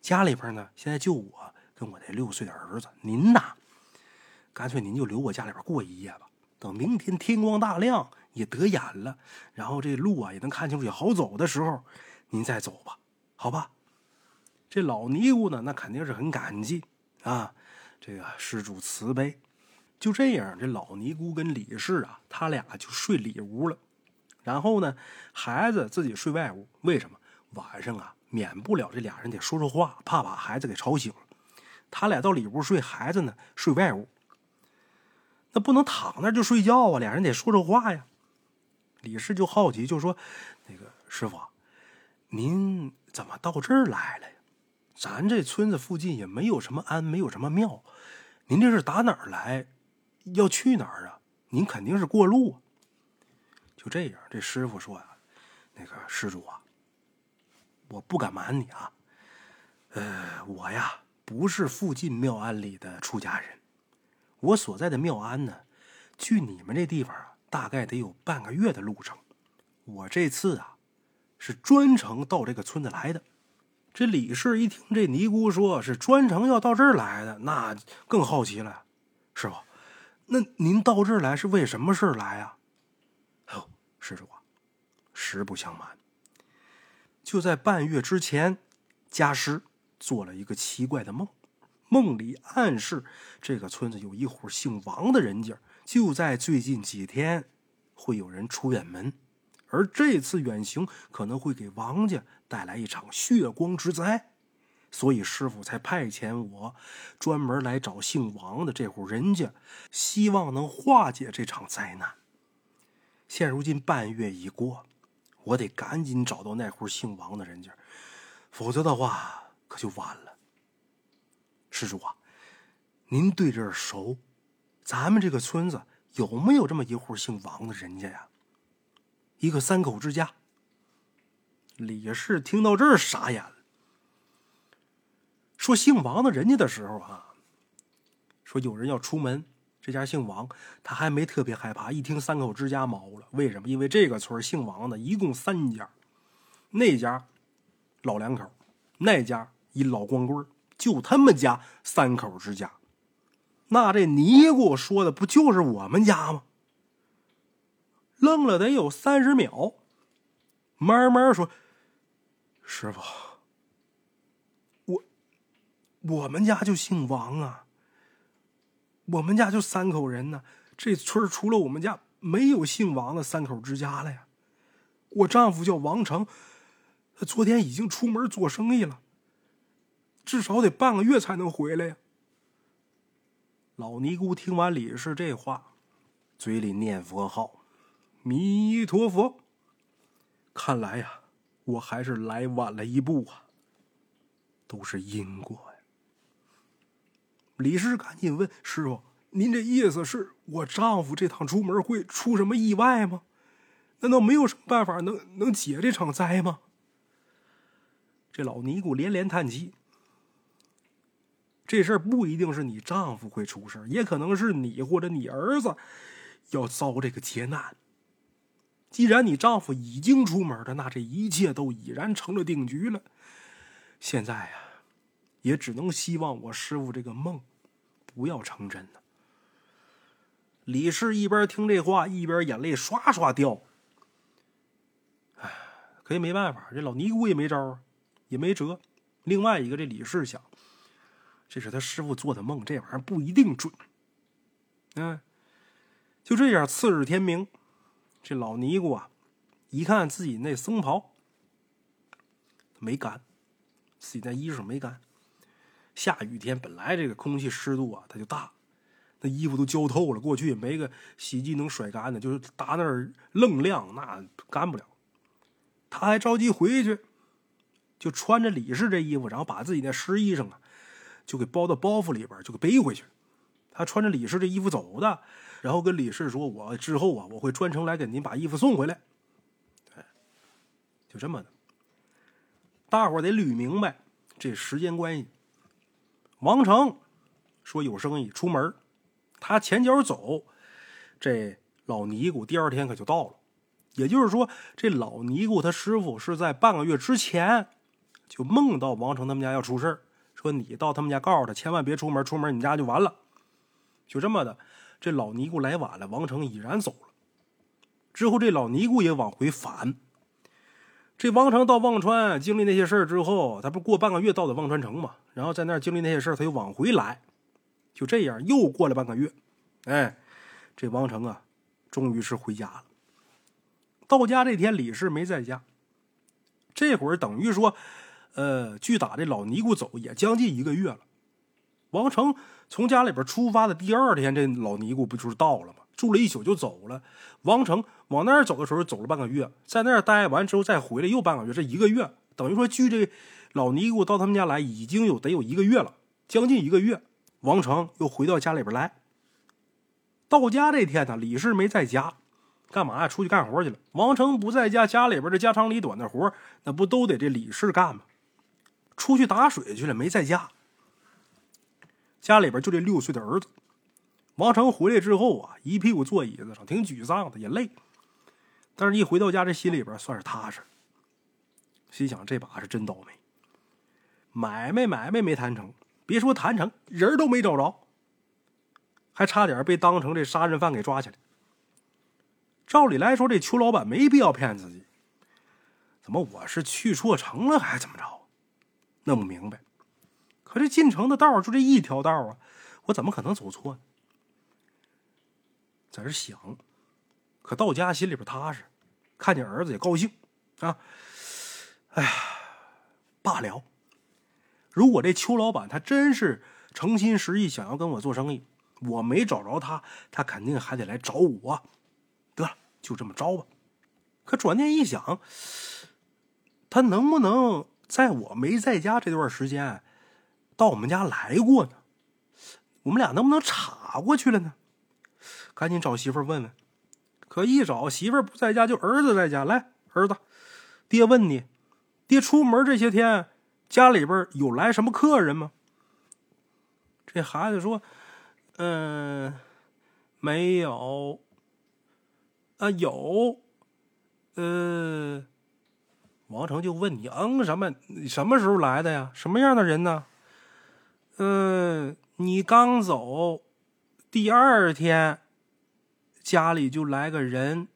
家里边呢现在就我跟我那六岁的儿子，您呐，干脆您就留我家里边过一夜吧。等明天天光大亮也得眼了，然后这路啊也能看清楚，也好走的时候，您再走吧。”好吧，这老尼姑呢，那肯定是很感激啊。这个施主慈悲，就这样，这老尼姑跟李氏啊，他俩就睡里屋了。然后呢，孩子自己睡外屋。为什么？晚上啊，免不了这俩人得说说话，怕把孩子给吵醒。他俩到里屋睡，孩子呢睡外屋。那不能躺那就睡觉啊，俩人得说说话呀。李氏就好奇，就说：“那个师傅，您。”怎么到这儿来了呀？咱这村子附近也没有什么庵，没有什么庙。您这是打哪儿来？要去哪儿啊？您肯定是过路啊。就这样，这师傅说呀：“那个施主啊，我不敢瞒你啊，呃，我呀不是附近庙庵里的出家人。我所在的庙庵呢，距你们这地方啊，大概得有半个月的路程。我这次啊。”是专程到这个村子来的。这李氏一听这尼姑说是专程要到这儿来的，那更好奇了。师傅，那您到这儿来是为什么事来呀？施主啊，实不相瞒，就在半月之前，家师做了一个奇怪的梦，梦里暗示这个村子有一户姓王的人家，就在最近几天会有人出远门。而这次远行可能会给王家带来一场血光之灾，所以师傅才派遣我专门来找姓王的这户人家，希望能化解这场灾难。现如今半月已过，我得赶紧找到那户姓王的人家，否则的话可就晚了。施主啊，您对这儿熟，咱们这个村子有没有这么一户姓王的人家呀？一个三口之家。李氏听到这儿傻眼了，说姓王的人家的时候啊，说有人要出门，这家姓王，他还没特别害怕。一听三口之家毛了，为什么？因为这个村姓王的一共三家，那家老两口，那家一老光棍就他们家三口之家。那这尼姑说的不就是我们家吗？愣了得有三十秒，慢慢说：“师傅，我我们家就姓王啊，我们家就三口人呢。这村除了我们家，没有姓王的三口之家了呀。我丈夫叫王成，他昨天已经出门做生意了，至少得半个月才能回来呀。”老尼姑听完李氏这话，嘴里念佛号。弥陀佛，看来呀，我还是来晚了一步啊。都是因果。李氏赶紧问师傅：“您这意思是我丈夫这趟出门会出什么意外吗？难道没有什么办法能能解这场灾吗？”这老尼姑连连叹气：“这事儿不一定是你丈夫会出事也可能是你或者你儿子要遭这个劫难。”既然你丈夫已经出门了，那这一切都已然成了定局了。现在呀，也只能希望我师傅这个梦不要成真呢。李氏一边听这话，一边眼泪刷刷掉。唉，可也没办法，这老尼姑也没招也没辙。另外一个，这李氏想，这是他师傅做的梦，这玩意儿不一定准。嗯，就这样，次日天明，这老尼姑啊，一看自己那僧袍没干，自己那衣裳没干。下雨天本来这个空气湿度啊，它就大。那衣服都浇透了，过去也没个洗衣机能甩干的，就是搭那儿愣晾，那干不了。他还着急回去，就穿着李氏这衣服，然后把自己那湿衣裳啊，就给包到包袱里边，就给背回去。他穿着李氏这衣服走的，然后跟李氏说：“我之后啊，我会专程来给您把衣服送回来。”，就这么的。大伙得捋明白这时间关系。王成说有生意出门。他前脚走，这老尼姑第二天可就到了。也就是说，这老尼姑他师傅是在半个月之前就梦到王成他们家要出事说你到他们家告诉他，千万别出门，出门你家就完了。就这么的，这老尼姑来晚了，王成已然走了。之后这老尼姑也往回返。这王成到忘川经历那些事儿之后，他不过半个月到的忘川城嘛？然后在那儿经历那些事儿，他又往回来。就这样，又过了半个月，哎，这王成啊，终于是回家了。到家这天，李氏没在家。这会儿等于说，呃，距打这老尼姑走也将近一个月了。王成从家里边出发的第二天，这老尼姑不就是到了吗？住了一宿就走了。王成往那儿走的时候，走了半个月，在那儿待完之后再回来又半个月，这一个月等于说距这老尼姑到他们家来已经有得有一个月了，将近一个月。王成又回到家里边来。到家这天呢，李氏没在家，干嘛呀？出去干活去了。王成不在家，家里边的家长里短的活，那不都得这李氏干吗？出去打水去了，没在家。家里边就这六岁的儿子。王成回来之后啊，一屁股坐椅子上，挺沮丧的，也累。但是，一回到家，这心里边算是踏实。心想，这把是真倒霉，买卖买卖没谈成。别说谈成，人都没找着，还差点被当成这杀人犯给抓起来。照理来说，这邱老板没必要骗自己，怎么我是去错城了，还是怎么着？弄不明白。可这进城的道就这一条道啊，我怎么可能走错呢？在这想，可到家心里边踏实，看见儿子也高兴啊。哎呀，罢了。如果这邱老板他真是诚心实意想要跟我做生意，我没找着他，他肯定还得来找我。得了，就这么着吧。可转念一想，他能不能在我没在家这段时间到我们家来过呢？我们俩能不能查过去了呢？赶紧找媳妇问问。可一找媳妇不在家，就儿子在家。来，儿子，爹问你，爹出门这些天。家里边有来什么客人吗？这孩子说：“嗯，没有。啊，有。呃，王成就问你，嗯，什么？你什么时候来的呀？什么样的人呢？嗯，你刚走，第二天，家里就来个人。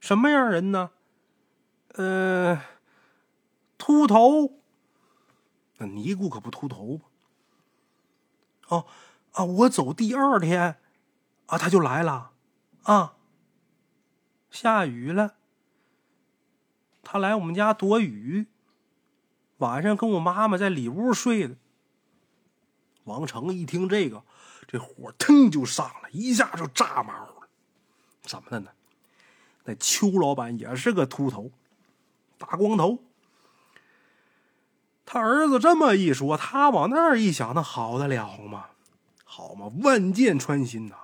什么样人呢？嗯。”秃头，那尼姑可不秃头吧？哦，啊，我走第二天，啊，他就来了，啊，下雨了，他来我们家躲雨，晚上跟我妈妈在里屋睡的。王成一听这个，这火腾就上了，一下就炸毛了。怎么的呢？那邱老板也是个秃头，大光头。他儿子这么一说，他往那儿一想，那好得了吗？好嘛，万箭穿心呐！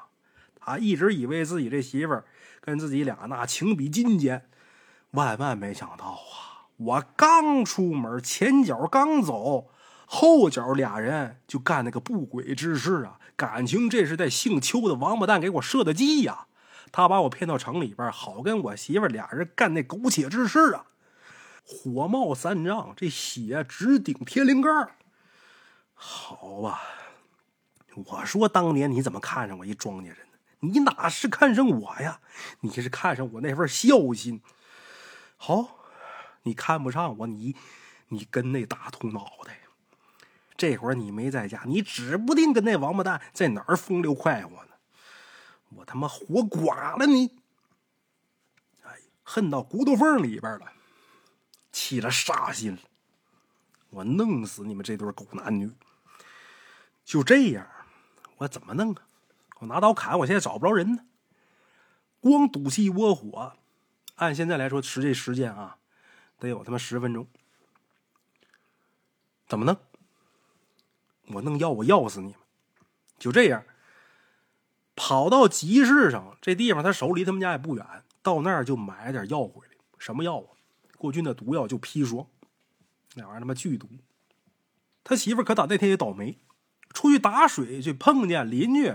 他一直以为自己这媳妇儿跟自己俩那情比金坚，万万没想到啊！我刚出门，前脚刚走，后脚俩人就干那个不轨之事啊！感情这是在姓邱的王八蛋给我设的计呀！他把我骗到城里边，好跟我媳妇俩人干那苟且之事啊！火冒三丈，这血直顶天灵盖好吧，我说当年你怎么看上我一庄稼人呢？你哪是看上我呀？你是看上我那份孝心。好，你看不上我，你你跟那大秃脑袋。这会儿你没在家，你指不定跟那王八蛋在哪儿风流快活呢。我他妈活剐了你！哎，恨到骨头缝里边了，起了杀心。我弄死你们这对狗男女！就这样，我怎么弄啊？我拿刀砍，我现在找不着人呢。光赌气窝火，按现在来说，持这时间啊，得有他妈十分钟。怎么弄？我弄药，我药死你们！就这样，跑到集市上这地方，他手离他们家也不远，到那儿就买点药回来。什么药啊？过去那毒药就砒霜，那玩意儿他妈剧毒。他媳妇可打那天也倒霉，出去打水去碰见邻居，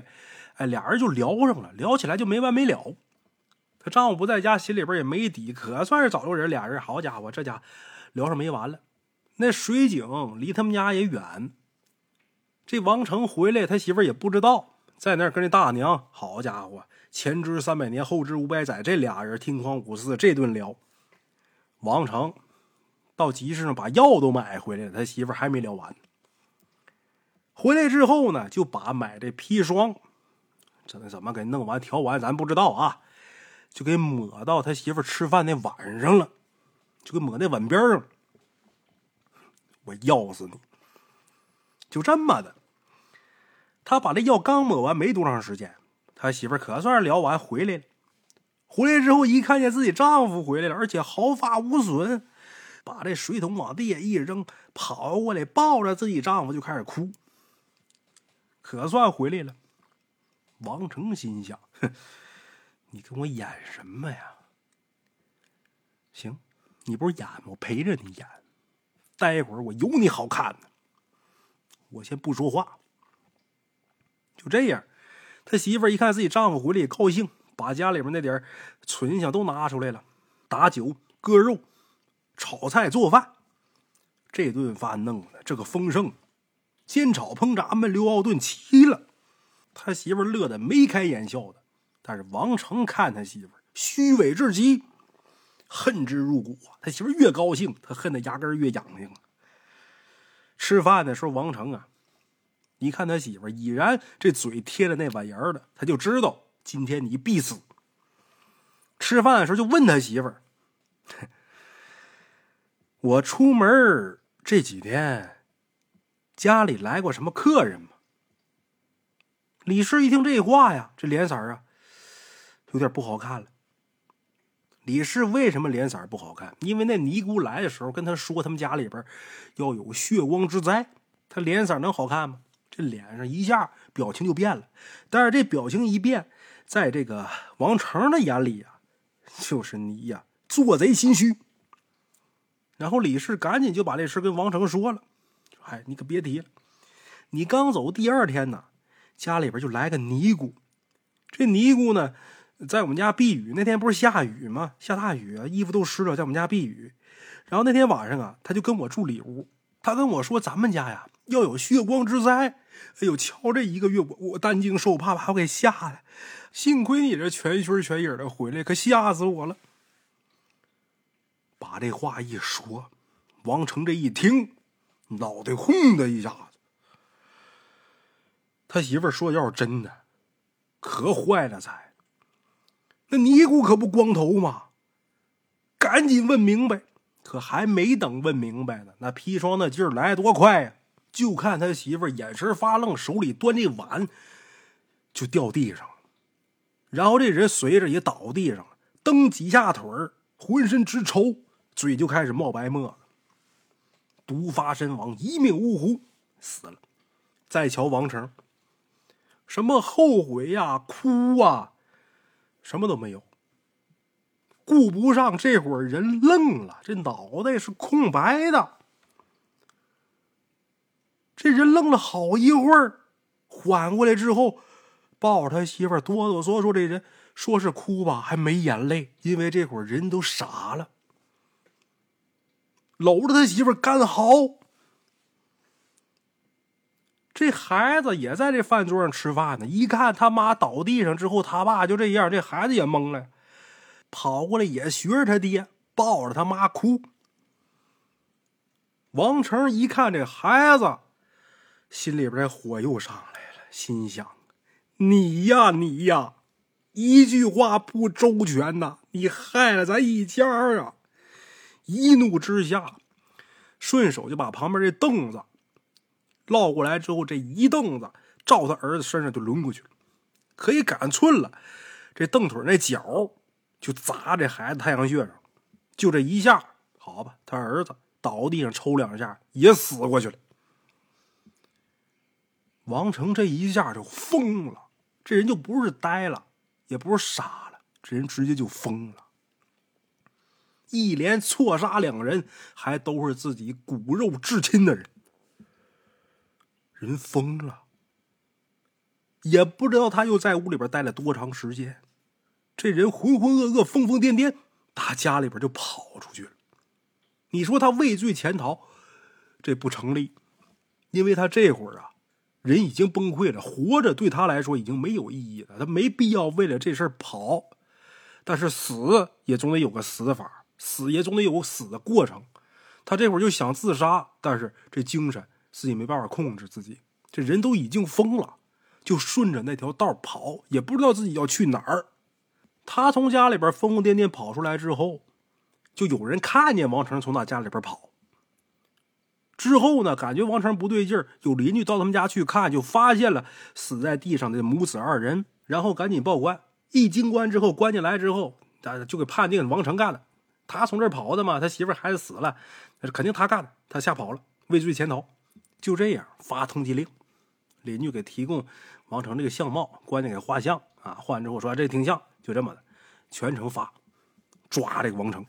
哎，俩人就聊上了，聊起来就没完没了。她丈夫不在家，心里边也没底，可算是找着人，俩人好家伙，这家聊上没完了。那水井离他们家也远。这王成回来，他媳妇儿也不知道，在那儿跟那大娘，好家伙，前知三百年，后知五百载，这俩人听狂五四这顿聊。王成到集市上把药都买回来了，他媳妇儿还没聊完。回来之后呢，就把买这砒霜，这怎么给弄完调完，咱不知道啊，就给抹到他媳妇儿吃饭那碗上了，就给抹那碗边上。我要死你！就这么的。他把这药刚抹完没多长时间，他媳妇可算是聊完回来了。回来之后一看见自己丈夫回来了，而且毫发无损，把这水桶往地下一扔，跑过来抱着自己丈夫就开始哭。可算回来了。王成心想：哼，你跟我演什么呀？行，你不是演吗？我陪着你演。待会儿我有你好看的。我先不说话。就这样，他媳妇一看自己丈夫回来也高兴，把家里边那点存项都拿出来了，打酒、割肉、炒菜、做饭。这顿饭弄的这个丰盛，煎炒烹炸焖溜熬炖齐了。他媳妇乐得眉开眼笑的，但是王成看他媳妇虚伪至极，恨之入骨啊！他媳妇越高兴，他恨的牙根越痒痒。吃饭的时候，王成啊。一看他媳妇已然这嘴贴着那碗沿儿的，他就知道今天你必死。吃饭的时候就问他媳妇儿：“ (laughs) 我出门这几天，家里来过什么客人吗？”李氏一听这话呀，这脸色啊有点不好看了。李氏为什么脸色不好看？因为那尼姑来的时候跟他说他们家里边要有血光之灾，他脸色能好看吗？这脸上一下表情就变了，但是这表情一变，在这个王成的眼里啊，就是你呀做贼心虚。然后李氏赶紧就把这事跟王成说了：“哎，你可别提了，你刚走第二天呢，家里边就来个尼姑。这尼姑呢，在我们家避雨。那天不是下雨吗？下大雨，衣服都湿了，在我们家避雨。然后那天晚上啊，他就跟我住里屋，他跟我说咱们家呀。”要有血光之灾，哎呦！瞧这一个月，我我担惊受怕，把我给吓的。幸亏你这全心全影的回来，可吓死我了。把这话一说，王成这一听，脑袋轰的一下子。他媳妇说：“要是真的，可坏了才。那尼姑可不光头吗？赶紧问明白。可还没等问明白呢，那砒霜那劲儿来多快呀！”就看他媳妇眼神发愣，手里端这碗就掉地上了，然后这人随着也倒地上了，蹬几下腿儿，浑身直抽，嘴就开始冒白沫子，毒发身亡，一命呜呼，死了。再瞧王成，什么后悔呀、哭啊，什么都没有，顾不上，这会儿人愣了，这脑袋是空白的。这人愣了好一会儿，缓过来之后，抱着他媳妇哆哆嗦嗦。这人说是哭吧，还没眼泪，因为这会儿人都傻了。搂着他媳妇干嚎。这孩子也在这饭桌上吃饭呢，一看他妈倒地上之后，他爸就这样，这孩子也懵了，跑过来也学着他爹，抱着他妈哭。王成一看这孩子，心里边这火又上来了，心想：你呀，你呀，一句话不周全呐，你害了咱一家啊！一怒之下，顺手就把旁边这凳子。绕过来之后，这一凳子照他儿子身上就抡过去了，可以赶寸了。这凳腿那脚就砸这孩子太阳穴上，就这一下，好吧，他儿子倒地上抽两下也死过去了。王成这一下就疯了，这人就不是呆了，也不是傻了，这人直接就疯了。一连错杀两人，还都是自己骨肉至亲的人。人疯了，也不知道他又在屋里边待了多长时间。这人浑浑噩噩、疯疯癫癫，打家里边就跑出去了。你说他畏罪潜逃，这不成立，因为他这会儿啊，人已经崩溃了，活着对他来说已经没有意义了，他没必要为了这事儿跑。但是死也总得有个死法，死也总得有个死的过程。他这会儿就想自杀，但是这精神。自己没办法控制自己，这人都已经疯了，就顺着那条道跑，也不知道自己要去哪儿。他从家里边疯疯癫癫跑出来之后，就有人看见王成从他家里边跑。之后呢，感觉王成不对劲儿，有邻居到他们家去看，就发现了死在地上的母子二人，然后赶紧报官。一经官之后，关进来之后，就给判定王成干的。他从这儿跑的嘛，他媳妇孩子死了，肯定他干的，他吓跑了，畏罪潜逃。就这样发通缉令，邻居给提供王成这个相貌，关键给画像啊，画完之后说这挺像，就这么的，全程发抓这个王成。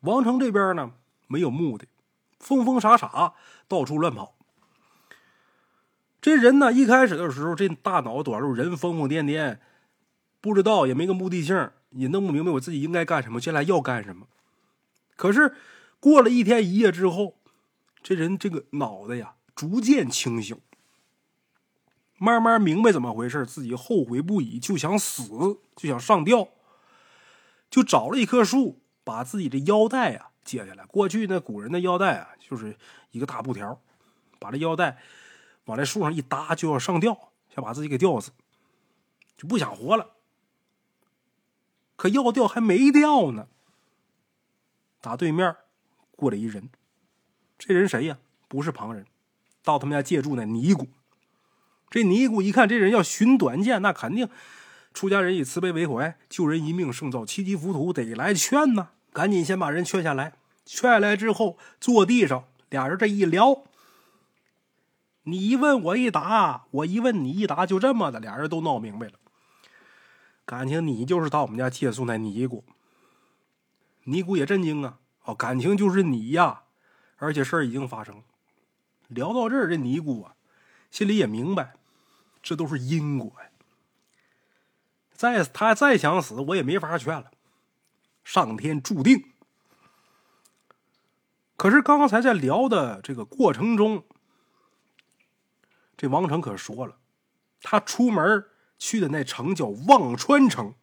王成这边呢没有目的，疯疯傻傻到处乱跑。这人呢一开始的时候这大脑短路，人疯疯癫癫，不知道也没个目的性，也弄不明白我自己应该干什么，将来要干什么。可是过了一天一夜之后。这人这个脑袋呀，逐渐清醒，慢慢明白怎么回事，自己后悔不已，就想死，就想上吊，就找了一棵树，把自己的腰带啊解下来。过去那古人的腰带啊，就是一个大布条，把这腰带往这树上一搭，就要上吊，想把自己给吊死，就不想活了。可要吊还没吊呢，打对面过来一人。这人谁呀？不是旁人，到他们家借住那尼姑。这尼姑一看这人要寻短见，那肯定出家人以慈悲为怀，救人一命胜造七级浮屠，得来劝呐。赶紧先把人劝下来，劝下来之后坐地上，俩人这一聊，你一问我一答，我一问你一答，就这么的，俩人都闹明白了。感情你就是到我们家借宿那尼姑。尼姑也震惊啊！哦，感情就是你呀！而且事儿已经发生，聊到这儿，这尼姑啊，心里也明白，这都是因果呀。再他再想死，我也没法劝了，上天注定。可是刚才在聊的这个过程中，这王成可说了，他出门去的那城叫忘川城。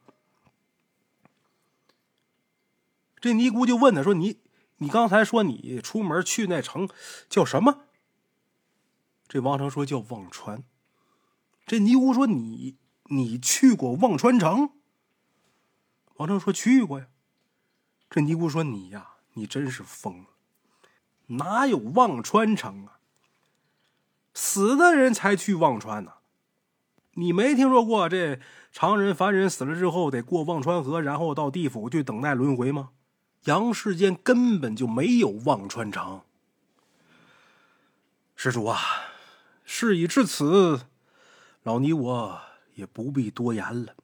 这尼姑就问他说：“你？”你刚才说你出门去那城叫什么？这王成说叫忘川。这尼姑说你你去过忘川城？王成说去过呀。这尼姑说你呀，你真是疯了，哪有忘川城啊？死的人才去忘川呢。你没听说过这常人凡人死了之后得过忘川河，然后到地府去等待轮回吗？阳世间根本就没有忘川城。施主啊，事已至此，老尼我也不必多言了。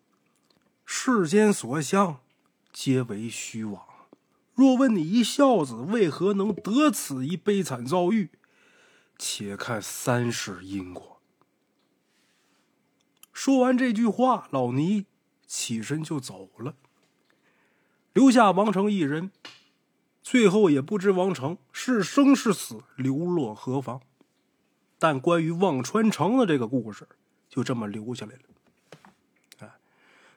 世间所向，皆为虚妄。若问你一孝子为何能得此一悲惨遭遇，且看三世因果。说完这句话，老尼起身就走了。留下王成一人，最后也不知王成是生是死，流落何方。但关于忘川城的这个故事，就这么留下来了。哎，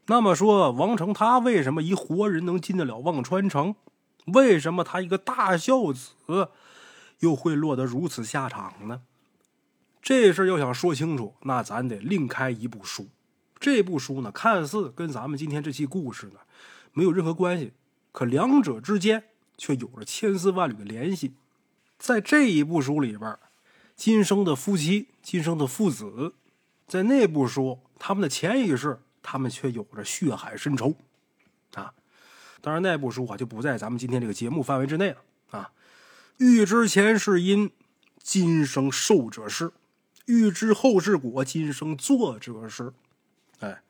那么说王成他为什么一活人能进得了忘川城？为什么他一个大孝子又会落得如此下场呢？这事要想说清楚，那咱得另开一部书。这部书呢，看似跟咱们今天这期故事呢没有任何关系，可两者之间却有着千丝万缕的联系。在这一部书里边，今生的夫妻、今生的父子，在那部书他们的前一世，他们却有着血海深仇。当然，那部书啊就不在咱们今天这个节目范围之内了啊。欲知前世因，今生受者是；欲知后世果，今生作者是。哎，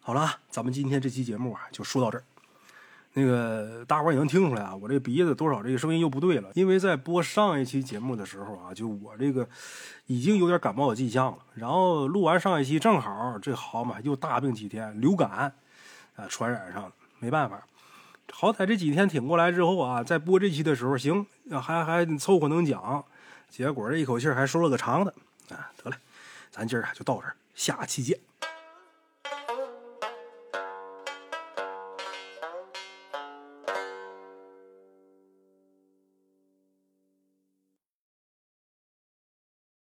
好了，咱们今天这期节目啊，就说到这儿。那个大伙儿已经听出来啊，我这鼻子多少这个声音又不对了，因为在播上一期节目的时候啊，就我这个已经有点感冒的迹象了。然后录完上一期，正好这好嘛，又大病几天，流感啊传染上了，没办法。好歹这几天挺过来之后啊，在播这期的时候，行，还还凑合能讲。结果这一口气还说了个长的啊，得嘞，咱今儿啊就到这儿，下期见。